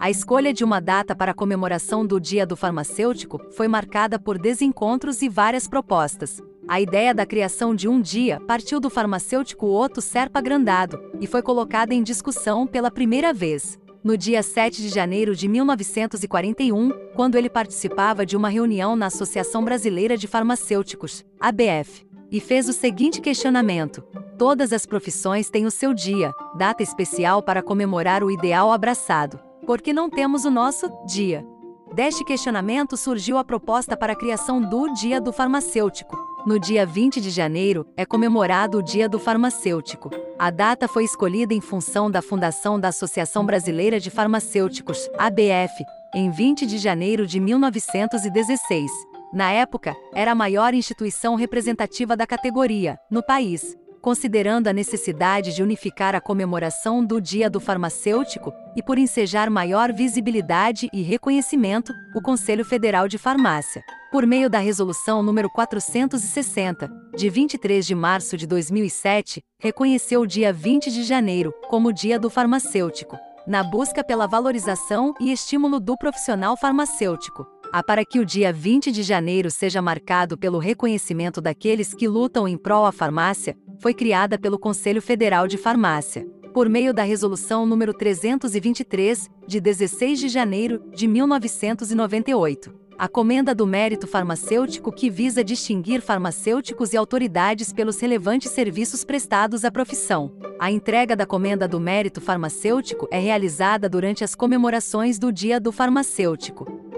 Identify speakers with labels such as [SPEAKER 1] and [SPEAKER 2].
[SPEAKER 1] A escolha de uma data para a comemoração do Dia do Farmacêutico foi marcada por desencontros e várias propostas. A ideia da criação de um dia partiu do farmacêutico Otto Serpa Grandado e foi colocada em discussão pela primeira vez no dia 7 de janeiro de 1941, quando ele participava de uma reunião na Associação Brasileira de Farmacêuticos, ABF, e fez o seguinte questionamento: Todas as profissões têm o seu dia, data especial para comemorar o ideal abraçado. Por que não temos o nosso dia? Deste questionamento surgiu a proposta para a criação do Dia do Farmacêutico, no dia 20 de janeiro, é comemorado o Dia do Farmacêutico. A data foi escolhida em função da fundação da Associação Brasileira de Farmacêuticos, ABF, em 20 de janeiro de 1916. Na época, era a maior instituição representativa da categoria, no país considerando a necessidade de unificar a comemoração do Dia do Farmacêutico e por ensejar maior visibilidade e reconhecimento, o Conselho Federal de Farmácia, por meio da Resolução número 460, de 23 de março de 2007, reconheceu o dia 20 de janeiro como Dia do Farmacêutico, na busca pela valorização e estímulo do profissional farmacêutico. Há para que o dia 20 de janeiro seja marcado pelo reconhecimento daqueles que lutam em prol à farmácia, foi criada pelo Conselho Federal de Farmácia, por meio da Resolução número 323, de 16 de janeiro de 1998. A Comenda do Mérito Farmacêutico que visa distinguir farmacêuticos e autoridades pelos relevantes serviços prestados à profissão. A entrega da Comenda do Mérito Farmacêutico é realizada durante as comemorações do Dia do Farmacêutico,